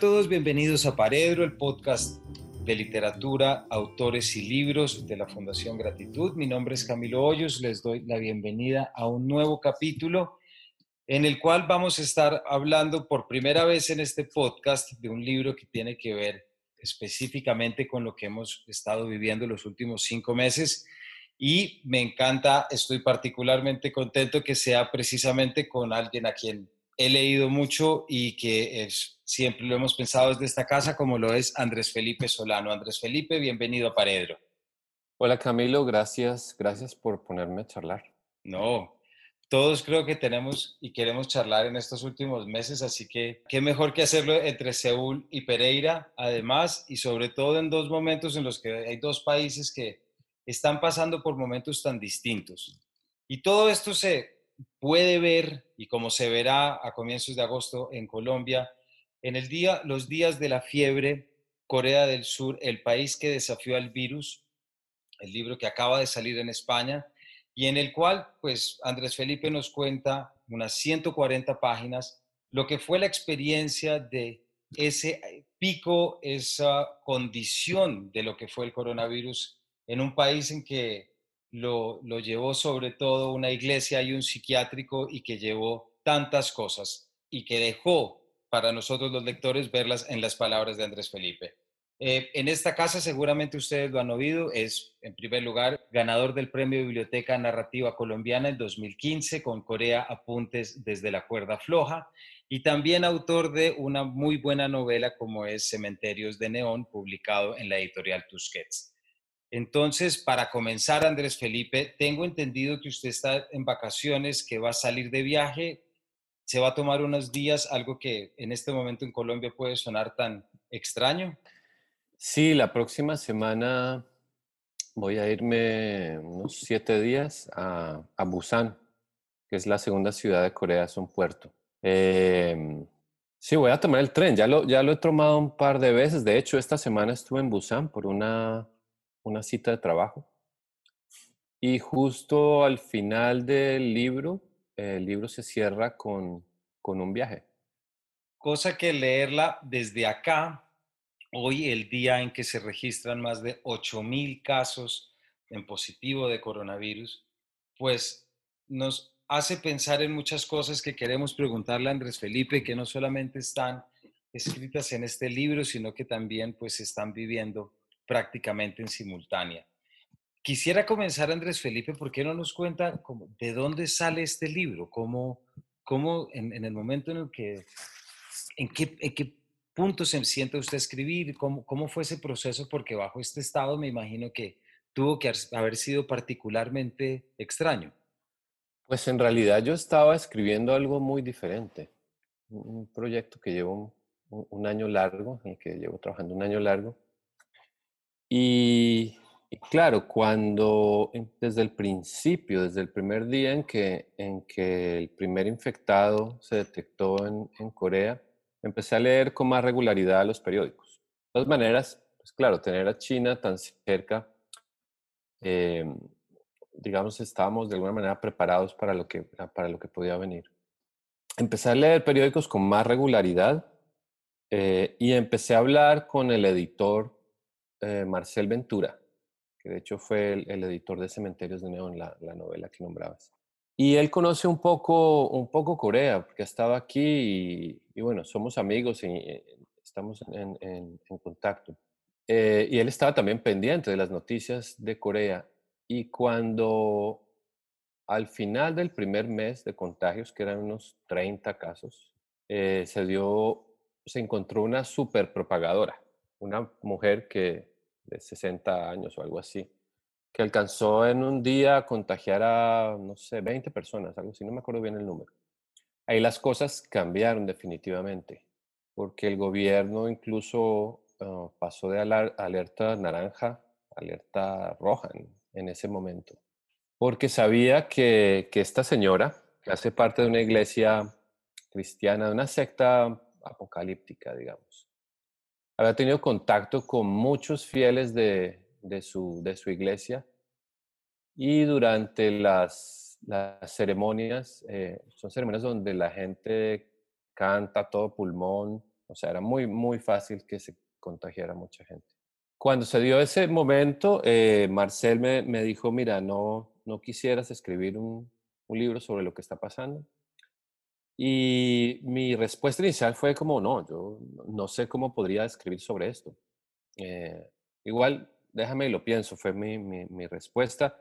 todos, bienvenidos a Paredro, el podcast de literatura, autores y libros de la Fundación Gratitud. Mi nombre es Camilo Hoyos, les doy la bienvenida a un nuevo capítulo en el cual vamos a estar hablando por primera vez en este podcast de un libro que tiene que ver específicamente con lo que hemos estado viviendo los últimos cinco meses. Y me encanta, estoy particularmente contento que sea precisamente con alguien a quien he leído mucho y que es, siempre lo hemos pensado desde esta casa, como lo es Andrés Felipe Solano. Andrés Felipe, bienvenido a Paredro. Hola Camilo, gracias, gracias por ponerme a charlar. No, todos creo que tenemos y queremos charlar en estos últimos meses, así que qué mejor que hacerlo entre Seúl y Pereira, además, y sobre todo en dos momentos en los que hay dos países que están pasando por momentos tan distintos. Y todo esto se puede ver, y como se verá a comienzos de agosto en Colombia, en el día, los días de la fiebre, Corea del Sur, el país que desafió al virus, el libro que acaba de salir en España, y en el cual, pues, Andrés Felipe nos cuenta unas 140 páginas, lo que fue la experiencia de ese pico, esa condición de lo que fue el coronavirus en un país en que lo, llevó sobre todo una iglesia y un psiquiátrico y que llevó tantas cosas y que dejó para nosotros los lectores verlas en las palabras de Andrés Felipe. Eh, en esta casa seguramente ustedes lo han oído, es en primer lugar ganador del Premio Biblioteca Narrativa Colombiana en 2015 con Corea Apuntes desde la cuerda floja y también autor de una muy buena novela como es Cementerios de Neón publicado en la editorial Tusquets. Entonces, para comenzar, Andrés Felipe, tengo entendido que usted está en vacaciones, que va a salir de viaje, se va a tomar unos días, algo que en este momento en Colombia puede sonar tan extraño. Sí, la próxima semana voy a irme unos siete días a, Busan, que es la segunda ciudad de Corea, es un puerto. Em, sí, voy a tomar el tren, ya lo, ya lo he tomado un par de veces. De hecho, esta semana estuve en Busan por una una cita de trabajo. Y justo al final del libro, el libro se cierra con, con un viaje. Cosa que leerla desde acá, hoy el día en que se registran más de 8.000 casos en positivo de coronavirus, pues nos hace pensar en muchas cosas que queremos preguntarle a Andrés Felipe, que no solamente están escritas en este libro, sino que también pues están viviendo prácticamente en simultánea. Quisiera comenzar, Andrés Felipe, ¿por qué no nos cuenta cómo, de dónde sale este libro? ¿Cómo, cómo en, el momento en el que, en qué, en qué punto se siente usted escribir? ¿Cómo, ¿Cómo fue ese proceso? Porque bajo este estado me imagino que tuvo que haber sido particularmente extraño. Pues en realidad yo estaba escribiendo algo muy diferente, un proyecto que llevo un, un año largo, en el que llevo trabajando un año largo, y, claro, cuando desde el principio, desde el primer día en que, el primer infectado se detectó en, Corea, empecé a leer con más regularidad los periódicos. De todas maneras, pues claro, tener a China tan cerca, eh, digamos, estábamos de alguna manera preparados para lo, que, para podía venir. Empecé a leer periódicos con más regularidad eh, y empecé a hablar con el editor eh, Marcel Ventura, que de hecho fue el, editor de Cementerios de Neón, la, novela que nombrabas. Y él conoce un poco, un poco Corea, porque estaba aquí y, bueno, somos amigos y, eh, estamos en, contacto. Eh, y él estaba también pendiente de las noticias de Corea. Y cuando al final del primer mes de contagios, que eran unos 30 casos, se dio, se encontró una super propagadora, una mujer que de 60 años o algo así, que alcanzó en un día a contagiar a, no sé, 20 personas, algo así, no me acuerdo bien el número. Ahí las cosas cambiaron definitivamente, porque el gobierno incluso ah, pasó de alerta naranja a alerta roja en, ese momento, porque sabía que, que esta señora, que hace parte de una iglesia cristiana, de una secta apocalíptica, digamos, había tenido contacto con muchos fieles de, de, su, de su iglesia y durante las, las ceremonias, eh, son ceremonias donde la gente canta todo pulmón, O sea, era muy, muy fácil que se contagiara mucha gente. Cuando se dio ese momento, eh, Marcel me, me, dijo, mira, no, no quisieras escribir un, un libro sobre lo que está pasando. Y mi respuesta inicial fue como, no, yo no sé cómo podría escribir sobre esto. Eh, igual, déjame y lo pienso, fue mi, mi, mi respuesta.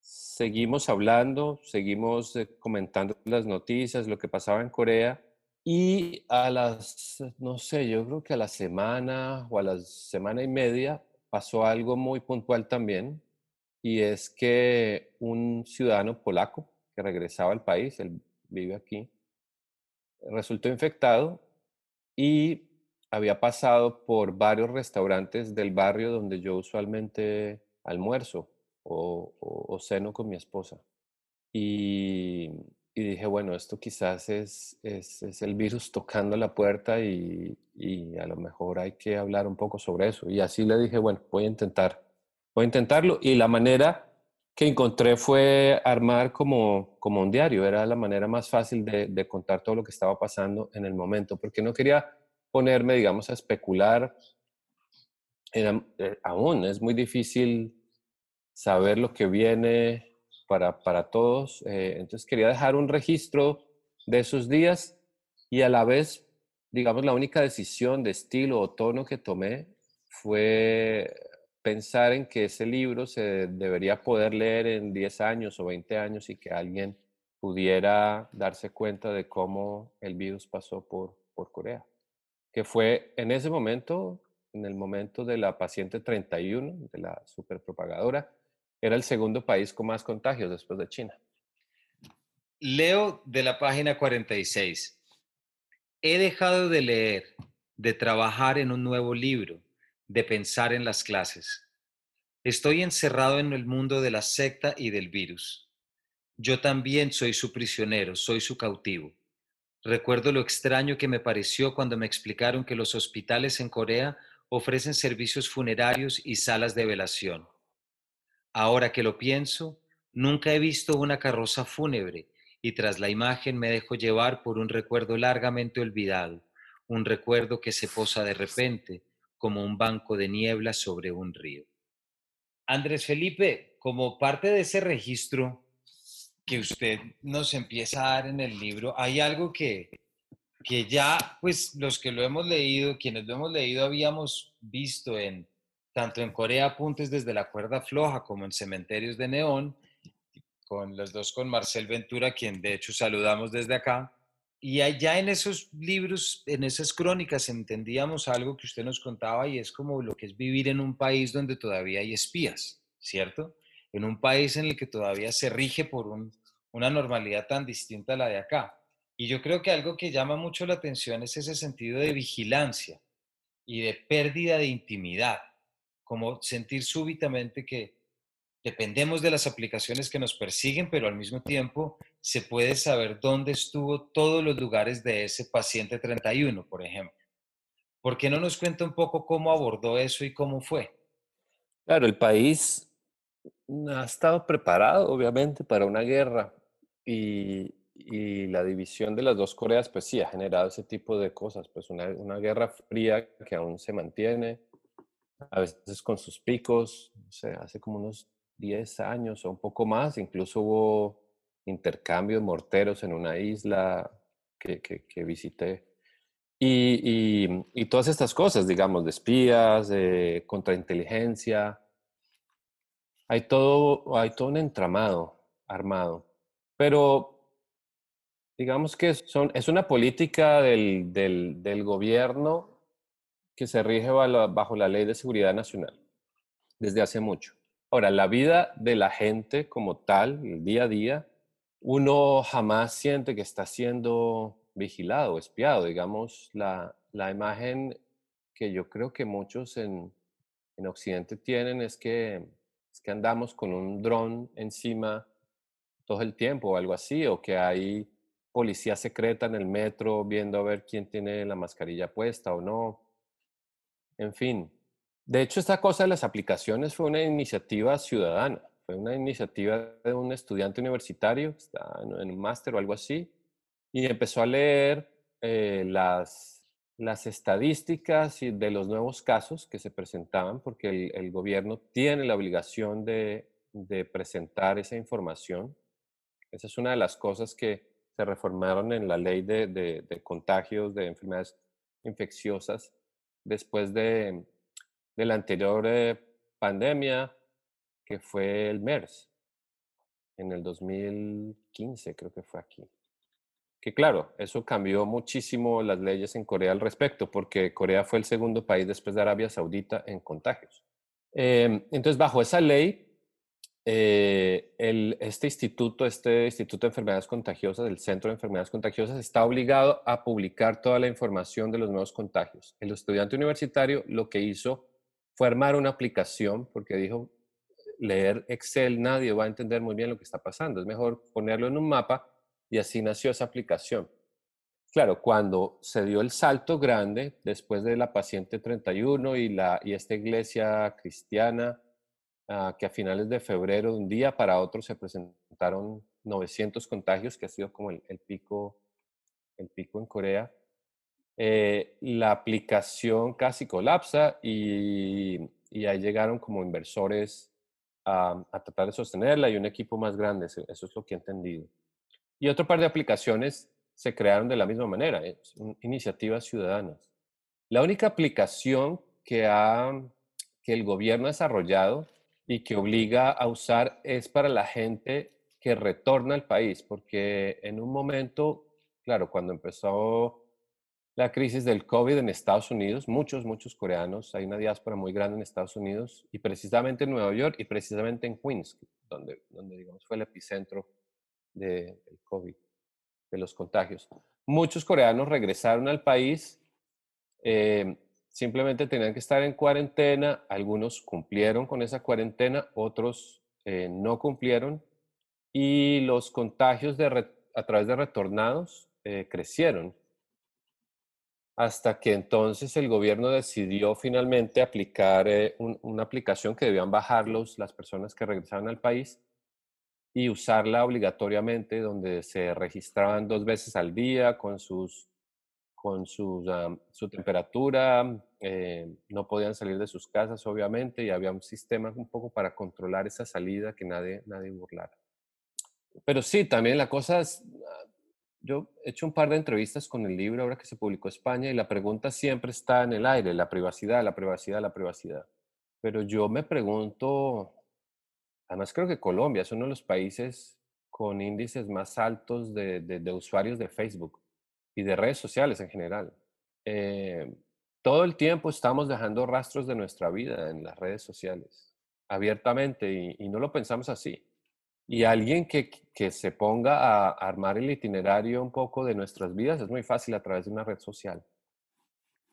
Seguimos hablando, seguimos eh, comentando las noticias, lo que pasaba en Corea. Y a las, no sé, yo creo que a la semana o a la semana y media pasó algo muy puntual también, y es que un ciudadano polaco que regresaba al país, él vive aquí, resultó infectado y había pasado por varios restaurantes del barrio donde yo usualmente almuerzo o, o, ceno con mi esposa. Y, y, dije, bueno, esto quizás es, es, es, el virus tocando la puerta y, y a lo mejor hay que hablar un poco sobre eso. Y así le dije, bueno, voy a intentar, voy a intentarlo. Y la manera que encontré fue armar como, como un diario. Era la manera más fácil de, de, contar todo lo que estaba pasando en el momento, porque no quería ponerme, digamos, a especular. Era, eh, aún es muy difícil saber lo que viene para, para todos. Eh, entonces quería dejar un registro de esos días y a la vez, digamos, la única decisión de estilo o tono que tomé fue pensar en que ese libro se debería poder leer en 10 años o 20 años y que alguien pudiera darse cuenta de cómo el virus pasó por, por Corea. Que fue en ese momento, en el momento de la paciente 31, de la superpropagadora, era el segundo país con más contagios después de China. Leo de la página 46. He dejado de leer, de trabajar en un nuevo libro de pensar en las clases. Estoy encerrado en el mundo de la secta y del virus. Yo también soy su prisionero, soy su cautivo. Recuerdo lo extraño que me pareció cuando me explicaron que los hospitales en Corea ofrecen servicios funerarios y salas de velación. Ahora que lo pienso, nunca he visto una carroza fúnebre y tras la imagen me dejo llevar por un recuerdo largamente olvidado, un recuerdo que se posa de repente, como un banco de niebla sobre un río. Andrés Felipe, como parte de ese registro que usted nos empieza a dar en el libro, hay algo que, que ya, pues los que lo hemos leído, quienes lo hemos leído, habíamos visto en tanto en Corea Apuntes desde la cuerda floja como en Cementerios de Neón, con los dos con Marcel Ventura, quien de hecho saludamos desde acá, y allá en esos libros, en esas crónicas, entendíamos algo que usted nos contaba y es como lo que es vivir en un país donde todavía hay espías, ¿cierto? En un país en el que todavía se rige por un, una normalidad tan distinta a la de acá. Y yo creo que algo que llama mucho la atención es ese sentido de vigilancia y de pérdida de intimidad, como sentir súbitamente que dependemos de las aplicaciones que nos persiguen, pero al mismo tiempo se puede saber dónde estuvo todos los lugares de ese paciente 31, por ejemplo. ¿Por qué no nos cuenta un poco cómo abordó eso y cómo fue? Claro, el país ha estado preparado, obviamente, para una guerra y, la división de las dos Coreas, pues sí, ha generado ese tipo de cosas, pues una, guerra fría que aún se mantiene, a veces con sus picos, o sea, hace como unos 10 años o un poco más, incluso hubo intercambio de morteros en una isla que, que, visité. Y, y, todas estas cosas, digamos, de espías, de contrainteligencia. Hay todo, hay todo un entramado armado. Pero digamos que son, es una política del, del gobierno que se rige bajo la Ley de Seguridad Nacional desde hace mucho. Ahora, la vida de la gente como tal, el día a día, uno jamás siente que está siendo vigilado, espiado. Digamos, la, la imagen que yo creo que muchos en, en Occidente tienen es que, es que andamos con un dron encima todo el tiempo o algo así, o que hay policía secreta en el metro viendo a ver quién tiene la mascarilla puesta o no. En fin, de hecho, esta cosa de las aplicaciones fue una iniciativa ciudadana, fue una iniciativa de un estudiante universitario, está en un máster o algo así, y empezó a leer eh, las, las estadísticas de los nuevos casos que se presentaban, porque el, gobierno tiene la obligación de, presentar esa información. Esa es una de las cosas que se reformaron en la ley de, contagios de enfermedades infecciosas después de, la anterior eh, pandemia, que fue el MERS, en el 2015 creo que fue aquí que claro, eso cambió muchísimo las leyes en Corea al respecto, porque Corea fue el segundo país después de Arabia Saudita en contagios. Em, entonces, bajo esa ley, eh, este instituto, este Instituto de Enfermedades Contagiosas, el Centro de Enfermedades Contagiosas, está obligado a publicar toda la información de los nuevos contagios. El estudiante universitario lo que hizo fue armar una aplicación, porque dijo, leer Excel nadie va a entender muy bien lo que está pasando, es mejor ponerlo en un mapa y así nació esa aplicación. Claro, cuando se dio el salto grande después de la paciente 31 y, la, y esta iglesia cristiana, ah, que a finales de febrero, de un día para otro, se presentaron 900 contagios, que ha sido como el, pico, el pico en Corea, eh, la aplicación casi colapsa y, y, ahí llegaron como inversores a, a tratar de sostenerla y un equipo más grande, eso es lo que he entendido. Y otro par de aplicaciones se crearon de la misma manera, iniciativas ciudadanas. La única aplicación que, ha, que el gobierno ha desarrollado y que obliga a usar es para la gente que retorna al país, porque en un momento, claro, cuando empezó la crisis del COVID en Estados Unidos, muchos, muchos coreanos, hay una diáspora muy grande en Estados Unidos y precisamente en Nueva York y precisamente en Queens, donde, donde digamos fue el epicentro del COVID, de los contagios. Muchos coreanos regresaron al país, eh, simplemente tenían que estar en cuarentena, algunos cumplieron con esa cuarentena, otros eh, no cumplieron y los contagios de a través de retornados eh, crecieron hasta que entonces el gobierno decidió finalmente aplicar una aplicación que debían bajar las personas que regresaron al país y usarla obligatoriamente donde se registraban dos veces al día con sus con sus, su temperatura, eh, no podían salir de sus casas obviamente y había un sistema un poco para controlar esa salida que nadie, nadie burlara. Pero sí, también la cosa es, ah, yo he hecho un par de entrevistas con el libro ahora que se publicó España y la pregunta siempre está en el aire, la privacidad, la privacidad, la privacidad. Pero yo me pregunto, Además, creo que Colombia es uno de los países con índices más altos de, usuarios de Facebook y de redes sociales en general. Eh, todo el tiempo estamos dejando rastros de nuestra vida en las redes sociales, abiertamente, y, no lo pensamos así. Y alguien que, que, se ponga a armar el itinerario un poco de nuestras vidas es muy fácil a través de una red social.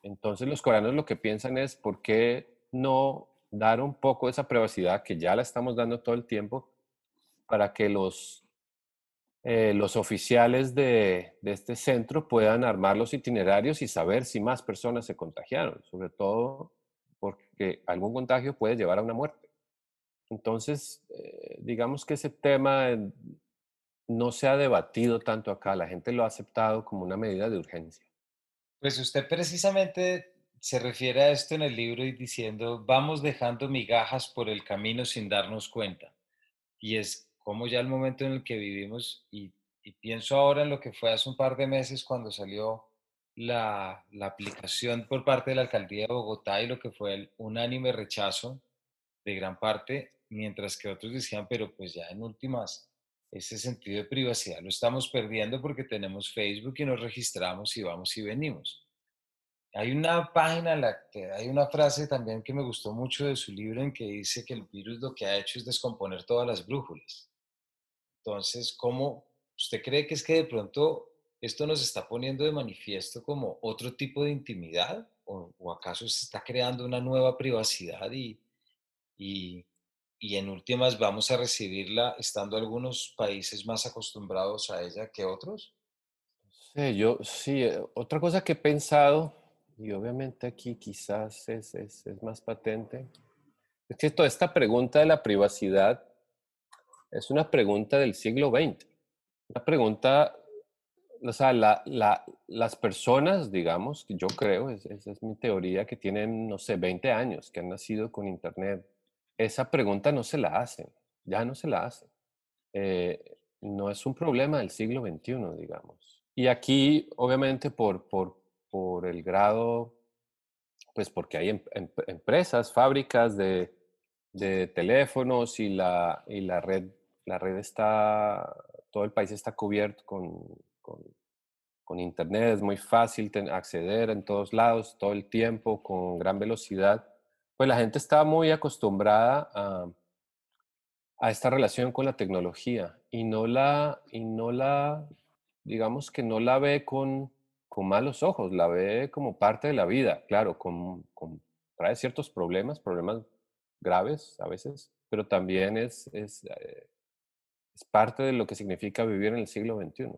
Entonces los coreanos lo que piensan es, ¿por qué no dar un poco de esa privacidad que ya la estamos dando todo el tiempo para que los, eh, los oficiales de, de, este centro puedan armar los itinerarios y saber si más personas se contagiaron, sobre todo porque algún contagio puede llevar a una muerte. Entonces, eh, digamos que ese tema no se ha debatido tanto acá, la gente lo ha aceptado como una medida de urgencia. Pues usted precisamente se refiere a esto en el libro y diciendo, vamos dejando migajas por el camino sin darnos cuenta. Y es como ya el momento en el que vivimos, y, pienso ahora en lo que fue hace un par de meses cuando salió la, aplicación por parte de la alcaldía de Bogotá y lo que fue el unánime rechazo de gran parte, mientras que otros decían, pero pues ya en últimas, ese sentido de privacidad lo estamos perdiendo porque tenemos Facebook y nos registramos y vamos y venimos. Hay una página la hay una frase también que me gustó mucho de su libro en que dice que el virus lo que ha hecho es descomponer todas las brújulas. Entonces, ¿cómo usted cree que es que de pronto esto nos está poniendo de manifiesto como otro tipo de intimidad? ¿O, acaso se está creando una nueva privacidad y, y, y en últimas vamos a recibirla estando algunos países más acostumbrados a ella que otros? Sí, yo sí, eh, otra cosa que he pensado y obviamente aquí quizás es, es, es, más patente, es que toda esta pregunta de la privacidad es una pregunta del siglo XX, una pregunta o sea, las personas, digamos, yo creo, esa es mi teoría, que tienen, no sé, 20 años, que han nacido con Internet, esa pregunta no se la hacen, ya no se la hacen. Eh, no es un problema del siglo XXI, digamos. Y aquí, obviamente, por, por, por el grado, pues porque hay em, em, empresas, fábricas de, de teléfonos y la, y la red, la red está, todo el país está cubierto con, con, internet, es muy fácil acceder en todos lados, todo el tiempo, con gran velocidad. Pues la gente está muy acostumbrada a, esta relación con la tecnología y no la, y no la digamos que no la ve con, malos ojos, la ve como parte de la vida, claro, trae ciertos problemas, problemas graves a veces, pero también es, eh, parte de lo que significa vivir en el siglo XXI.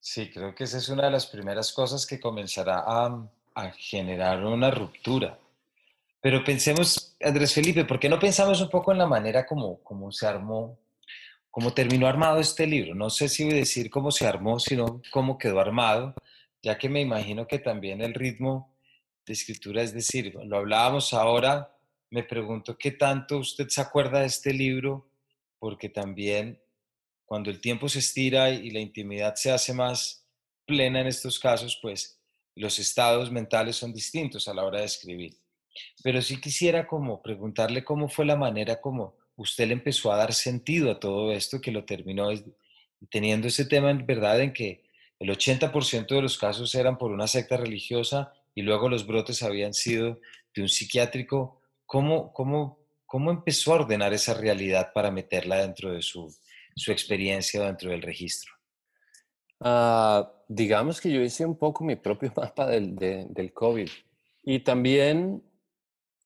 Sí, creo que esa es una de las primeras cosas que comenzará a generar una ruptura. Pero pensemos, Andrés Felipe, ¿por qué no pensamos un poco en la manera como, como se armó, cómo terminó armado este libro? No sé si decir cómo se armó, sino cómo quedó armado, ya que me imagino que también el ritmo de escritura, es decir, lo hablábamos ahora, me pregunto qué tanto usted se acuerda de este libro, porque también cuando el tiempo se estira y la intimidad se hace más plena en estos casos, pues los estados mentales son distintos a la hora de escribir. Pero sí quisiera como preguntarle cómo fue la manera como usted le empezó a dar sentido a todo esto que lo terminó teniendo ese tema en verdad en que el 80% de los casos eran por una secta religiosa y luego los brotes habían sido de un psiquiátrico. ¿Cómo, cómo, cómo empezó a ordenar esa realidad para meterla dentro de su, su experiencia dentro del registro? Ah, digamos que yo hice un poco mi propio mapa del, del COVID y también,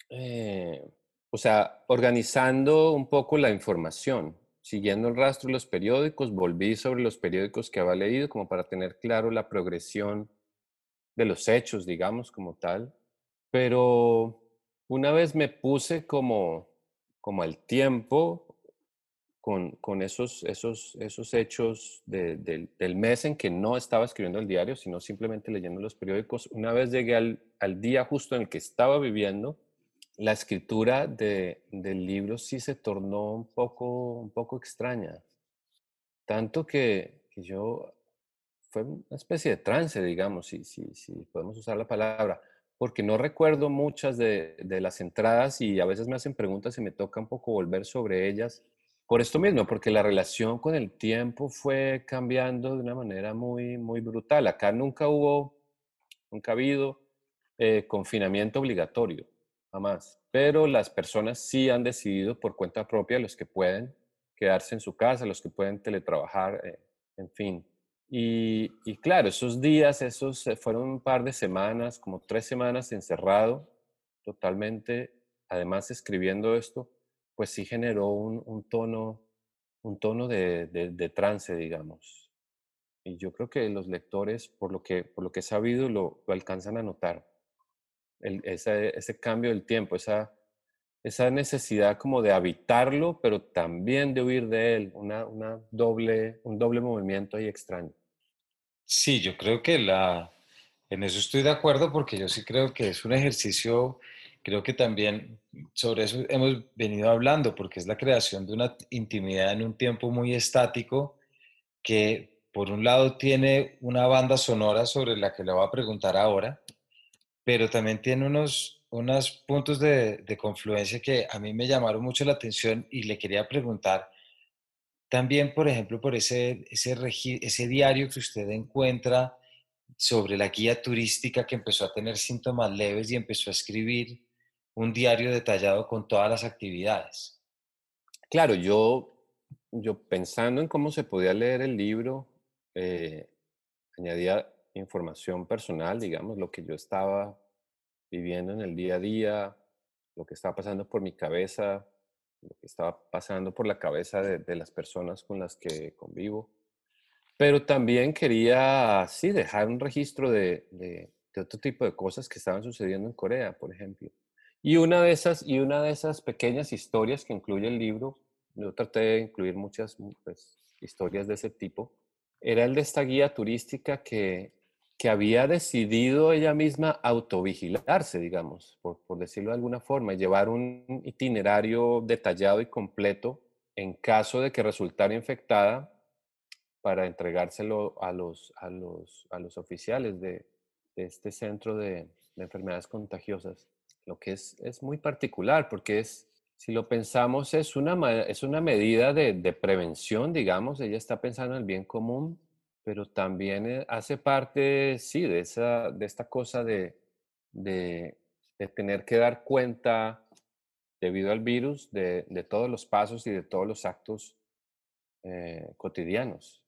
eh, o sea, organizando un poco la información, siguiendo el rastro de los periódicos, volví sobre los periódicos que había leído como para tener claro la progresión de los hechos, digamos, como tal. Pero una vez me puse como, como al tiempo, con, esos, esos, esos hechos del mes en que no estaba escribiendo el diario, sino simplemente leyendo los periódicos. Una vez llegué al, al día justo en el que estaba viviendo, la escritura de, del libro sí se tornó un poco, un poco extraña. Tanto que, que yo, fue una especie de trance, digamos, si, si, si podemos usar la palabra, porque no recuerdo muchas de, de las entradas y a veces me hacen preguntas y me toca un poco volver sobre ellas por esto mismo, porque la relación con el tiempo fue cambiando de una manera muy, muy brutal. Acá nunca hubo, nunca ha habido eh, confinamiento obligatorio, jamás. Pero las personas sí han decidido por cuenta propia, los que pueden quedarse en su casa, los que pueden teletrabajar, eh, en fin. Y, claro, esos días, esos eh, fueron un par de semanas, como tres semanas encerrado, totalmente, además escribiendo esto, pues sí generó un, tono, un tono de, trance, digamos. Y yo creo que los lectores, por lo que, por lo que he sabido, lo, alcanzan a notar. Ese, cambio del tiempo, esa, esa necesidad como de habitarlo, pero también de huir de él, una, una doble, un doble movimiento ahí extraño. Sí, yo creo que la, en eso estoy de acuerdo porque yo sí creo que es un ejercicio creo que también sobre eso hemos venido hablando, porque es la creación de una intimidad en un tiempo muy estático que por un lado tiene una banda sonora sobre la que le voy a preguntar ahora, pero también tiene unos, unos puntos de, de confluencia que a mí me llamaron mucho la atención y le quería preguntar también, por ejemplo, por ese, ese, diario que usted encuentra sobre la guía turística que empezó a tener síntomas leves y empezó a escribir un diario detallado con todas las actividades. Claro, yo, yo pensando en cómo se podía leer el libro, eh, añadía información personal, digamos, lo que yo estaba viviendo en el día a día, lo que estaba pasando por mi cabeza, lo que estaba pasando por la cabeza de, las personas con las que convivo. Pero también quería, sí, dejar un registro de, de otro tipo de cosas que estaban sucediendo en Corea, por ejemplo. Y una de esas, y una de esas pequeñas historias que incluye el libro, yo traté de incluir muchas pues, historias de ese tipo, era el de esta guía turística que, que había decidido ella misma autovigilarse, digamos, por, por decirlo de alguna forma, llevar un itinerario detallado y completo en caso de que resultara infectada para entregárselo a los, a los, a los oficiales de, de este centro de, de, enfermedades contagiosas, lo que es, es muy particular porque es, si lo pensamos, es una, es una medida de, de prevención, digamos, ella está pensando en el bien común, pero también eh, hace parte, sí, de, esa, de esta cosa de, de, de tener que dar cuenta debido al virus de, de, todos los pasos y de todos los actos eh, cotidianos.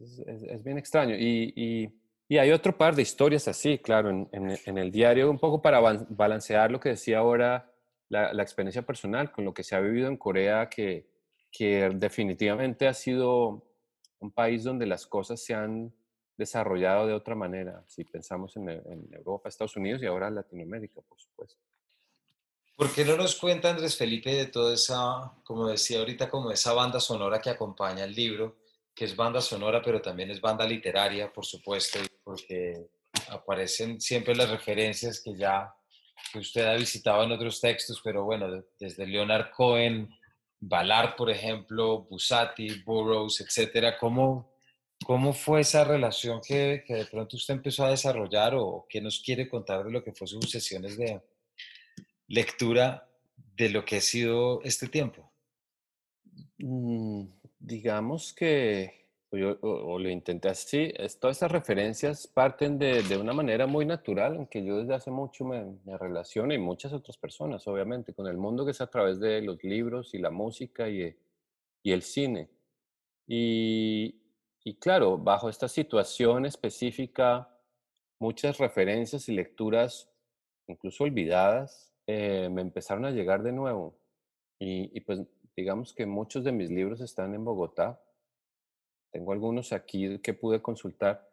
Es, es, es, bien extraño. Y, y, y, hay otro par de historias así, claro, en, en, en, el diario, un poco para balancear lo que decía ahora la, la, experiencia personal con lo que se ha vivido en Corea, que, que definitivamente ha sido un país donde las cosas se han desarrollado de otra manera, si pensamos en, en Europa, Estados Unidos y ahora Latinoamérica, por supuesto. ¿Por qué no nos cuenta Andrés Felipe de toda esa, como decía ahorita, como esa banda sonora que acompaña el libro, que es banda sonora, pero también es banda literaria, por supuesto, porque aparecen siempre las referencias que ya que usted ha visitado en otros textos, pero bueno, desde Leonard Cohen, Ballard, por ejemplo, Busati, Burroughs, etcétera. ¿Cómo, ¿Cómo fue esa relación que, de pronto usted empezó a desarrollar o qué nos quiere contar de lo que fue sus sesiones de lectura de lo que ha sido este tiempo? Mm, digamos que, o, yo, o, o, lo intenté así, es, todas estas referencias parten de, de, una manera muy natural en que yo desde hace mucho me, me, relaciono y muchas otras personas, obviamente, con el mundo que es a través de los libros y la música y, y el cine. Y, y claro, bajo esta situación específica, muchas referencias y lecturas, incluso olvidadas, eh, me empezaron a llegar de nuevo. Y, y, pues digamos que muchos de mis libros están en Bogotá. Tengo algunos aquí que pude consultar,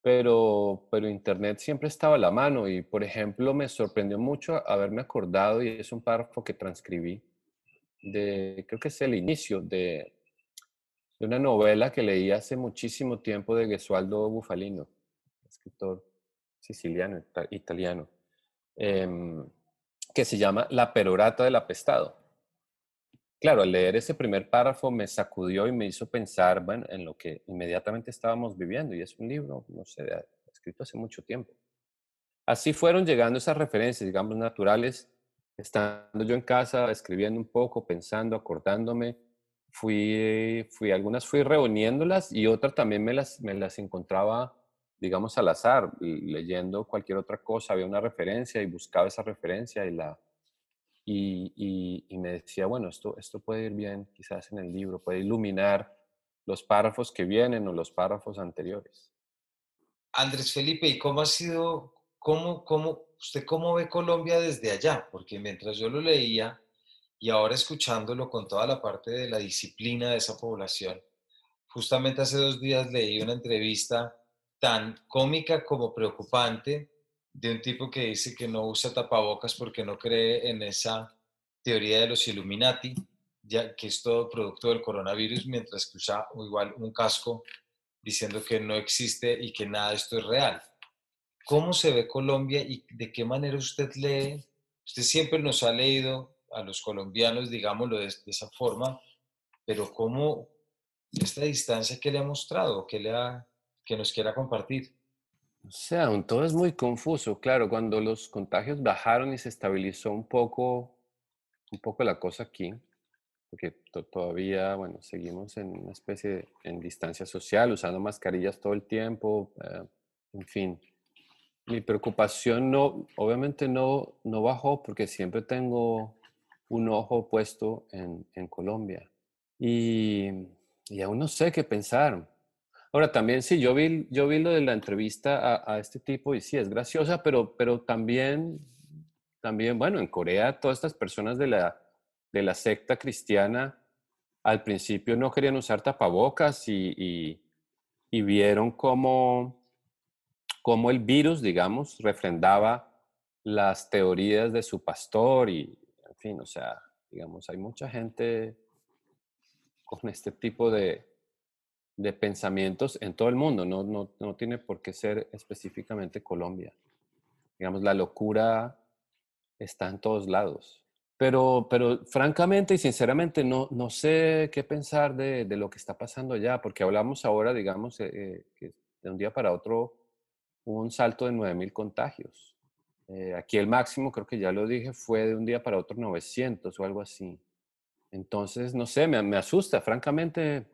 pero, pero Internet siempre estaba a la mano y, por ejemplo, me sorprendió mucho haberme acordado, y es un párrafo que transcribí, de, creo que es el inicio de, de una novela que leí hace muchísimo tiempo de Gesualdo Bufalino, escritor siciliano, italiano, eh, que se llama La perorata del apestado. Claro, al leer ese primer párrafo me sacudió y me hizo pensar bueno, en lo que inmediatamente estábamos viviendo, y es un libro, no sé, escrito hace mucho tiempo. Así fueron llegando esas referencias, digamos, naturales, estando yo en casa, escribiendo un poco, pensando, acordándome, fui, fui algunas fui reuniéndolas y otras también me las, me las encontraba, digamos, al azar, leyendo cualquier otra cosa, había una referencia y buscaba esa referencia y la... Y, me decía, bueno, esto, esto puede ir bien quizás en el libro, puede iluminar los párrafos que vienen o los párrafos anteriores. Andrés Felipe, ¿y cómo ha sido, cómo, cómo, usted cómo ve Colombia desde allá? Porque mientras yo lo leía, y ahora escuchándolo con toda la parte de la disciplina de esa población, justamente hace dos días leí una entrevista tan cómica como preocupante de un tipo que dice que no usa tapabocas porque no cree en esa teoría de los Illuminati, ya que es todo producto del coronavirus, mientras que usa igual un casco diciendo que no existe y que nada de esto es real. ¿Cómo se ve Colombia y de qué manera usted lee? Usted siempre nos ha leído a los colombianos, digámoslo de, de esa forma, pero ¿cómo esta distancia que le ha mostrado, que, le ha, que nos quiera compartir? O sea, todo es muy confuso. Claro, cuando los contagios bajaron y se estabilizó un poco, un poco la cosa aquí, porque todavía, bueno, seguimos en una especie de en distancia social, usando mascarillas todo el tiempo, eh, en fin. Mi preocupación no, obviamente no, no bajó porque siempre tengo un ojo puesto en, en Colombia. Y, y, aún no sé qué pensar. Ahora, también sí, yo vi, yo vi lo de la entrevista a, a, este tipo y sí, es graciosa, pero, pero también, también, bueno, en Corea todas estas personas de la, de la secta cristiana al principio no querían usar tapabocas y, y, y vieron cómo, cómo el virus, digamos, refrendaba las teorías de su pastor y, fin, o sea, digamos, hay mucha gente con este tipo de, de pensamientos en todo el mundo, no, no, no tiene por qué ser específicamente Colombia. Digamos, la locura está en todos lados. Pero, pero francamente y sinceramente no, no sé qué pensar de, de lo que está pasando allá, porque hablamos ahora, digamos, eh, eh, de un día para otro un salto de 9.000 contagios. Eh, aquí el máximo, creo que ya lo dije, fue de un día para otro 900 o algo así. Entonces, no sé, me, me asusta, francamente,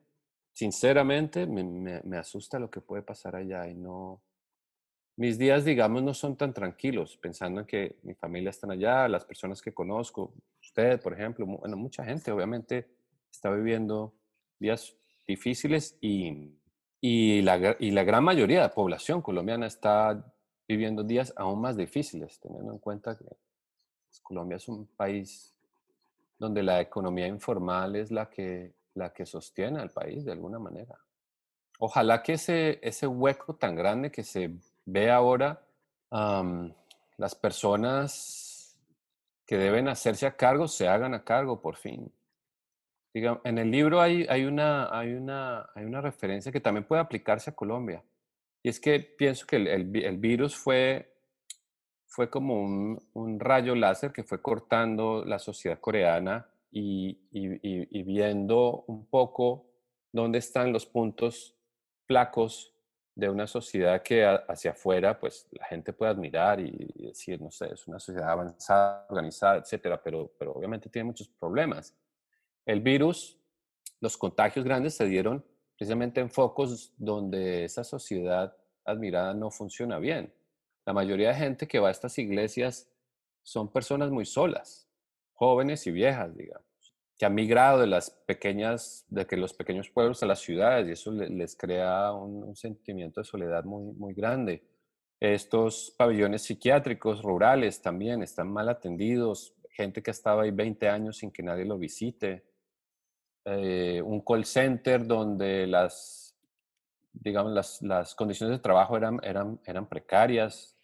sinceramente, me, asusta lo que puede pasar allá y no... Mis días, digamos, no son tan tranquilos, pensando en que mi familia está allá, las personas que conozco, usted, por ejemplo, bueno, mucha gente obviamente está viviendo días difíciles y, y, la, y la gran mayoría de la población colombiana está viviendo días aún más difíciles, teniendo en cuenta que pues, Colombia es un país donde la economía informal es la que la que sostiene al país de alguna manera. Ojalá que ese, ese hueco tan grande que se ve ahora, las personas que deben hacerse a cargo se hagan a cargo por fin. en el libro hay, hay, una, hay, una, hay una referencia que también puede aplicarse a Colombia. Y es que pienso que el, el, virus fue, fue como un, rayo láser que fue cortando la sociedad coreana y, viendo un poco dónde están los puntos flacos de una sociedad que hacia afuera, pues la gente puede admirar y, decir, no sé, es una sociedad avanzada, organizada, etcétera, pero, pero obviamente tiene muchos problemas. El virus, los contagios grandes se dieron precisamente en focos donde esa sociedad admirada no funciona bien. La mayoría de gente que va a estas iglesias son personas muy solas, jóvenes y viejas, digamos, que han migrado de las pequeñas, de que los pequeños pueblos a las ciudades y eso les crea un, sentimiento de soledad muy, muy grande. Estos pabellones psiquiátricos rurales también están mal atendidos, gente que estaba ahí 20 años sin que nadie lo visite. Eh, un call center donde las, digamos, las, las condiciones de trabajo eran, eran, eran precarias,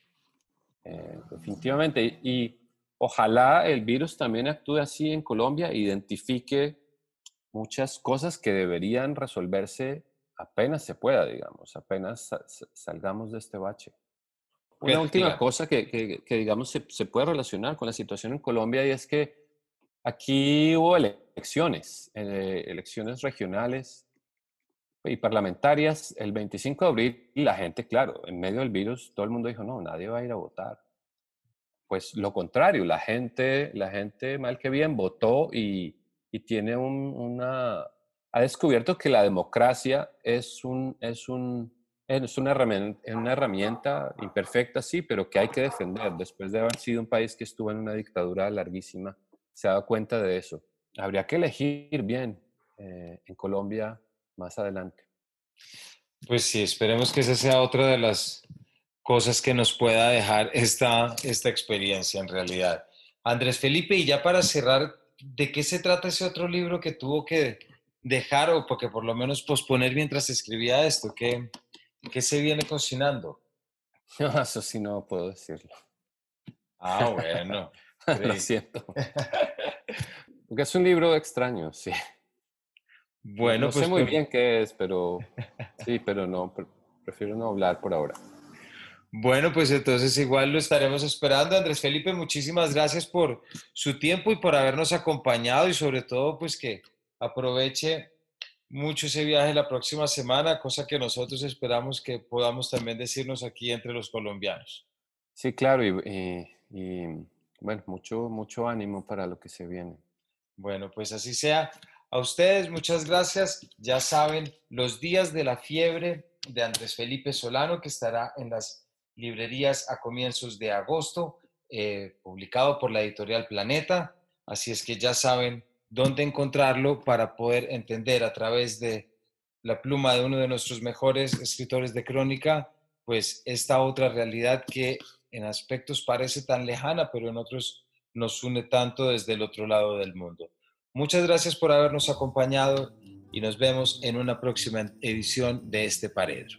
eh, definitivamente. Y, ojalá el virus también actúe así en Colombia, identifique muchas cosas que deberían resolverse apenas se pueda, digamos, apenas salgamos de este bache. Una última cosa que, que, digamos, se, se, puede relacionar con la situación en Colombia y es que aquí hubo elecciones, eh, elecciones regionales y parlamentarias. El 25 de abril y la gente, claro, en medio del virus, todo el mundo dijo, no, nadie va a ir a votar pues lo contrario, la gente, la gente mal que bien votó y, tiene una, ha descubierto que la democracia es, un, es, un, es una, herramienta, una herramienta imperfecta, sí, pero que hay que defender. Después de haber sido un país que estuvo en una dictadura larguísima, se ha dado cuenta de eso. Habría que elegir bien eh, en Colombia más adelante. Pues sí, esperemos que esa sea otra de las cosas que nos pueda dejar esta, esta experiencia en realidad. Andrés Felipe, y ya para cerrar, ¿de qué se trata ese otro libro que tuvo que dejar o porque por lo menos posponer mientras escribía esto? ¿Qué, qué se viene cocinando? No, eso sí no puedo decirlo. Ah, bueno. Lo siento. Porque es un libro extraño, sí. Bueno, no pues sé muy bien qué es, pero sí, pero no, prefiero no hablar por ahora. Bueno, pues entonces igual lo estaremos esperando. Andrés Felipe, muchísimas gracias por su tiempo y por habernos acompañado y sobre todo pues que aproveche mucho ese viaje la próxima semana, cosa que nosotros esperamos que podamos también decirnos aquí entre los colombianos. Sí, claro, y, bueno, mucho, mucho ánimo para lo que se viene. Bueno, pues así sea. A ustedes, muchas gracias. Ya saben, los días de la fiebre de Andrés Felipe Solano, que estará en las librerías a comienzos de agosto, eh, publicado por la editorial Planeta. Así es que ya saben dónde encontrarlo para poder entender a través de la pluma de uno de nuestros mejores escritores de crónica, pues esta otra realidad que en aspectos parece tan lejana, pero en otros nos une tanto desde el otro lado del mundo. Muchas gracias por habernos acompañado y nos vemos en una próxima edición de este Paredro.